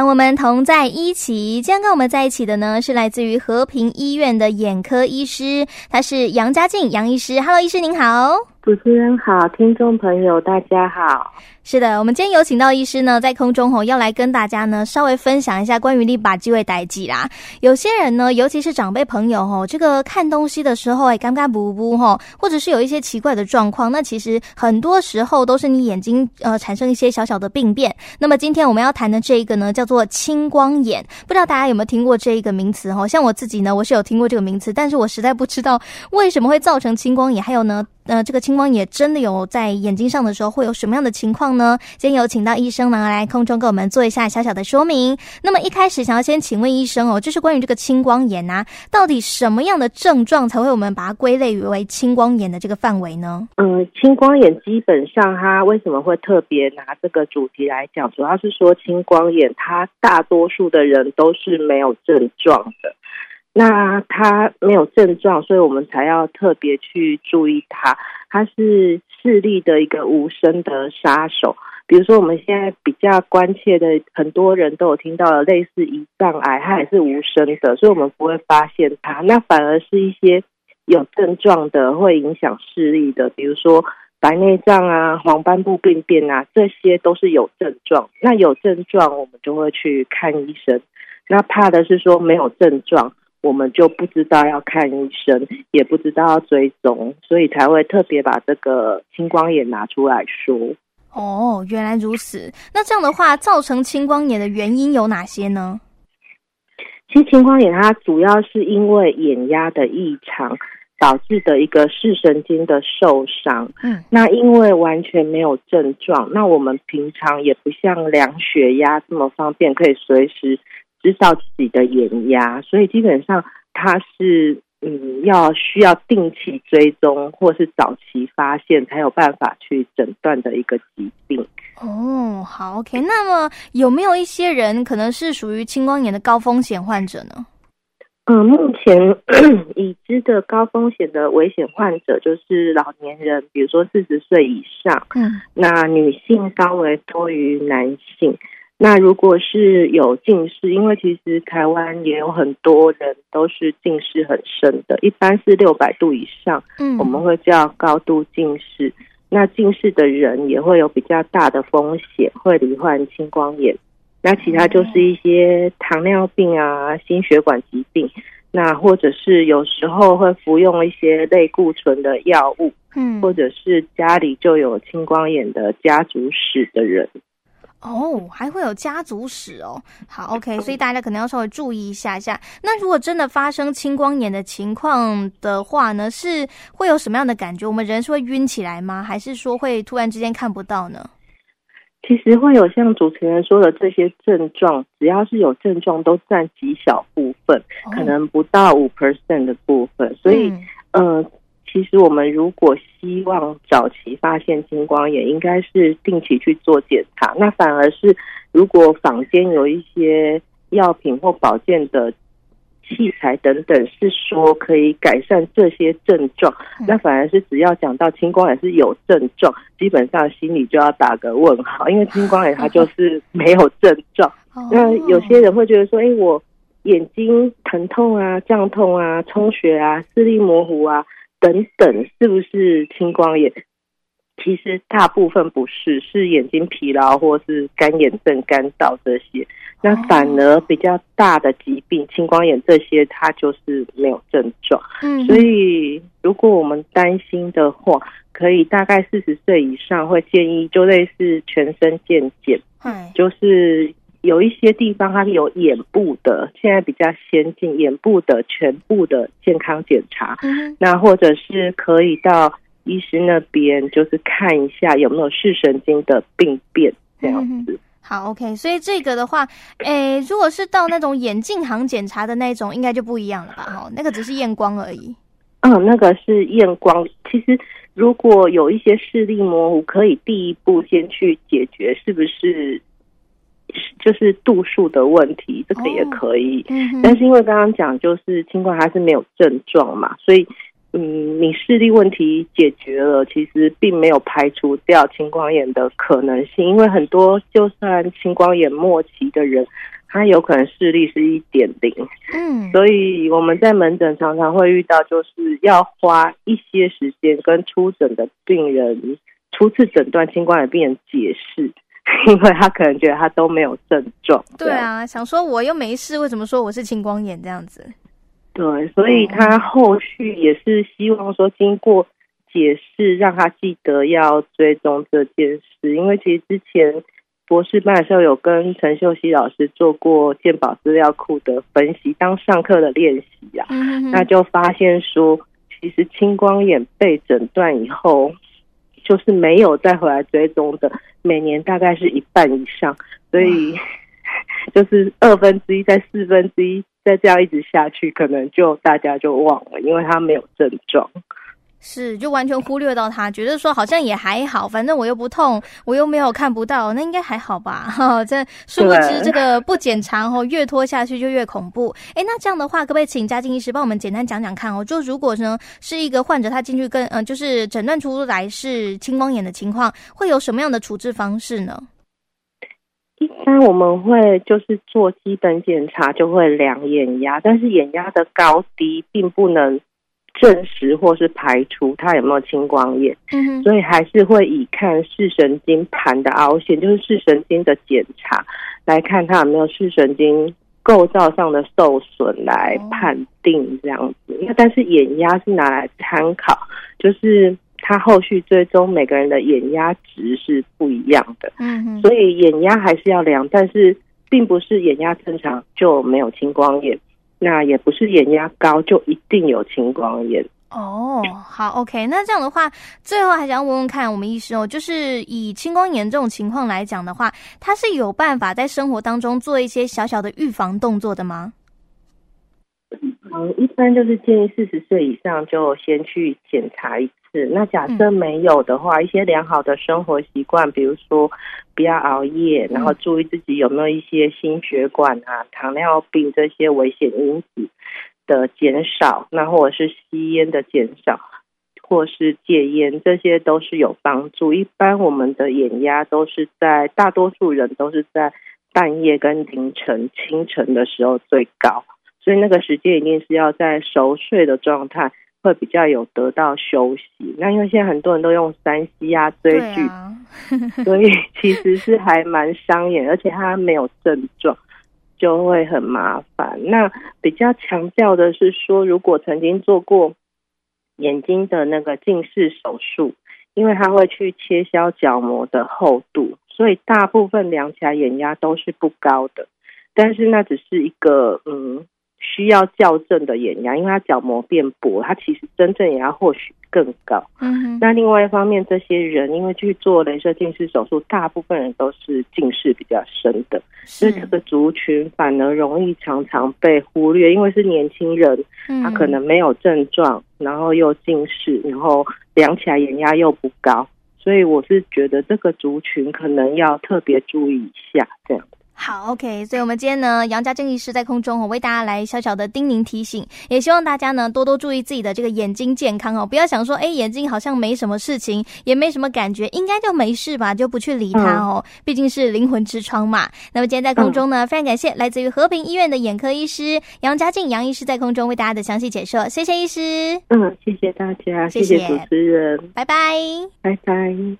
让我们同在一起。今天跟我们在一起的呢，是来自于和平医院的眼科医师，他是杨家静杨医师。Hello，医师您好。主持人好，听众朋友大家好。是的，我们今天有请到医师呢，在空中吼要来跟大家呢稍微分享一下关于立把机会代志啦。有些人呢，尤其是长辈朋友吼，这个看东西的时候哎，尴尬不不吼，或者是有一些奇怪的状况，那其实很多时候都是你眼睛呃产生一些小小的病变。那么今天我们要谈的这一个呢，叫做青光眼，不知道大家有没有听过这一个名词吼？像我自己呢，我是有听过这个名词，但是我实在不知道为什么会造成青光眼，还有呢。呃，这个青光眼真的有在眼睛上的时候会有什么样的情况呢？今天有请到医生呢来空中给我们做一下小小的说明。那么一开始想要先请问医生哦，就是关于这个青光眼啊，到底什么样的症状才会我们把它归类于为青光眼的这个范围呢？嗯，青光眼基本上它为什么会特别拿这个主题来讲？主要是说青光眼它大多数的人都是没有症状的。那他没有症状，所以我们才要特别去注意他。他是视力的一个无声的杀手。比如说，我们现在比较关切的，很多人都有听到类似胰脏癌，它也是无声的，所以我们不会发现它。那反而是一些有症状的，会影响视力的，比如说白内障啊、黄斑部病变啊，这些都是有症状。那有症状，我们就会去看医生。那怕的是说没有症状。我们就不知道要看医生，也不知道要追踪，所以才会特别把这个青光眼拿出来说。哦，原来如此。那这样的话，造成青光眼的原因有哪些呢？其实青光眼它主要是因为眼压的异常导致的一个视神经的受伤。嗯，那因为完全没有症状，那我们平常也不像量血压这么方便，可以随时。知道自己的眼压，所以基本上它是嗯，要需要定期追踪或是早期发现，才有办法去诊断的一个疾病。哦，好，OK。那么有没有一些人可能是属于青光眼的高风险患者呢？嗯，目前 已知的高风险的危险患者就是老年人，比如说四十岁以上。嗯，那女性稍微多于男性。那如果是有近视，因为其实台湾也有很多人都是近视很深的，一般是六百度以上，嗯，我们会叫高度近视。那近视的人也会有比较大的风险，会罹患青光眼。那其他就是一些糖尿病啊、心血管疾病，那或者是有时候会服用一些类固醇的药物，嗯，或者是家里就有青光眼的家族史的人。哦，还会有家族史哦。好，OK，所以大家可能要稍微注意一下下。那如果真的发生青光眼的情况的话呢，是会有什么样的感觉？我们人是会晕起来吗？还是说会突然之间看不到呢？其实会有像主持人说的这些症状，只要是有症状，都占极小部分，哦、可能不到五 percent 的部分。所以，嗯。呃其实我们如果希望早期发现青光眼，应该是定期去做检查。那反而是如果坊间有一些药品或保健的器材等等，是说可以改善这些症状，那反而是只要讲到青光眼是有症状，基本上心里就要打个问号，因为青光眼它就是没有症状。那有些人会觉得说，哎，我眼睛疼痛啊、胀痛啊、充血啊、视力模糊啊。等等，是不是青光眼？其实大部分不是，是眼睛疲劳或是干眼症、干燥这些。那反而比较大的疾病，青光眼这些，它就是没有症状。嗯，所以如果我们担心的话，可以大概四十岁以上会建议，就类似全身健检，嗯，就是。有一些地方它是有眼部的，现在比较先进，眼部的全部的健康检查，嗯、那或者是可以到医师那边，就是看一下有没有视神经的病变这样子。好，OK，所以这个的话，诶，如果是到那种眼镜行检查的那种，应该就不一样了吧？哈，那个只是验光而已。嗯，那个是验光。其实如果有一些视力模糊，可以第一步先去解决，是不是？就是度数的问题，这个也可以。哦嗯、但是因为刚刚讲，就是青光它是没有症状嘛，所以嗯，你视力问题解决了，其实并没有排除掉青光眼的可能性，因为很多就算青光眼末期的人，他有可能视力是一点零。嗯，所以我们在门诊常常会遇到，就是要花一些时间跟初诊的病人初次诊断青光眼病人解释。因为他可能觉得他都没有症状，对啊，想说我又没事，为什么说我是青光眼这样子？对，所以他后续也是希望说经过解释，让他记得要追踪这件事。因为其实之前博士班的时候有跟陈秀熙老师做过鉴宝资料库的分析，当上课的练习啊，嗯、那就发现说，其实青光眼被诊断以后。就是没有再回来追踪的，每年大概是一半以上，所以 就是二分之一，在四分之一，再这样一直下去，可能就大家就忘了，因为他没有症状。是，就完全忽略到他，觉得说好像也还好，反正我又不痛，我又没有看不到，那应该还好吧？哈，这殊不知这个不检查哦，越拖下去就越恐怖。哎，那这样的话，可不可以请嘉靖医师帮我们简单讲讲看哦？就如果呢是一个患者，他进去跟嗯、呃，就是诊断出来是青光眼的情况，会有什么样的处置方式呢？一般我们会就是做基本检查，就会量眼压，但是眼压的高低并不能。证实或是排除他有没有青光眼，嗯，所以还是会以看视神经盘的凹陷，就是视神经的检查，来看他有没有视神经构造上的受损来判定这样子。因为但是眼压是拿来参考，就是他后续追踪每个人的眼压值是不一样的，嗯哼，所以眼压还是要量，但是并不是眼压正常就没有青光眼。那也不是眼压高就一定有青光眼哦。好，OK，那这样的话，最后还想问问看，我们医师哦，就是以青光眼这种情况来讲的话，他是有办法在生活当中做一些小小的预防动作的吗？嗯，一般就是建议四十岁以上就先去检查一次。那假设没有的话，嗯、一些良好的生活习惯，比如说不要熬夜，然后注意自己有没有一些心血管啊、糖尿病这些危险因子的减少，那或者是吸烟的减少，或是戒烟，这些都是有帮助。一般我们的眼压都是在大多数人都是在半夜跟凌晨、清晨的时候最高。所以那个时间一定是要在熟睡的状态，会比较有得到休息。那因为现在很多人都用三 C 啊追剧，啊、所以 其实是还蛮伤眼，而且它没有症状，就会很麻烦。那比较强调的是说，如果曾经做过眼睛的那个近视手术，因为它会去切削角膜的厚度，所以大部分量起来眼压都是不高的。但是那只是一个嗯。需要校正的眼压，因为它角膜变薄，它其实真正眼压或许更高。嗯，那另外一方面，这些人因为去做雷射近视手术，大部分人都是近视比较深的，所以这个族群反而容易常常被忽略，因为是年轻人，他可能没有症状，然后又近视，然后量起来眼压又不高，所以我是觉得这个族群可能要特别注意一下，这样。好，OK，所以我们今天呢，杨家靖医师在空中哦，为大家来小小的叮咛提醒，也希望大家呢多多注意自己的这个眼睛健康哦，不要想说，哎，眼睛好像没什么事情，也没什么感觉，应该就没事吧，就不去理它哦，毕竟是灵魂之窗嘛。那么今天在空中呢，非常感谢来自于和平医院的眼科医师杨家靖杨医师在空中为大家的详细解说，谢谢医师。嗯，谢谢大家，谢谢主持人，拜拜，拜拜。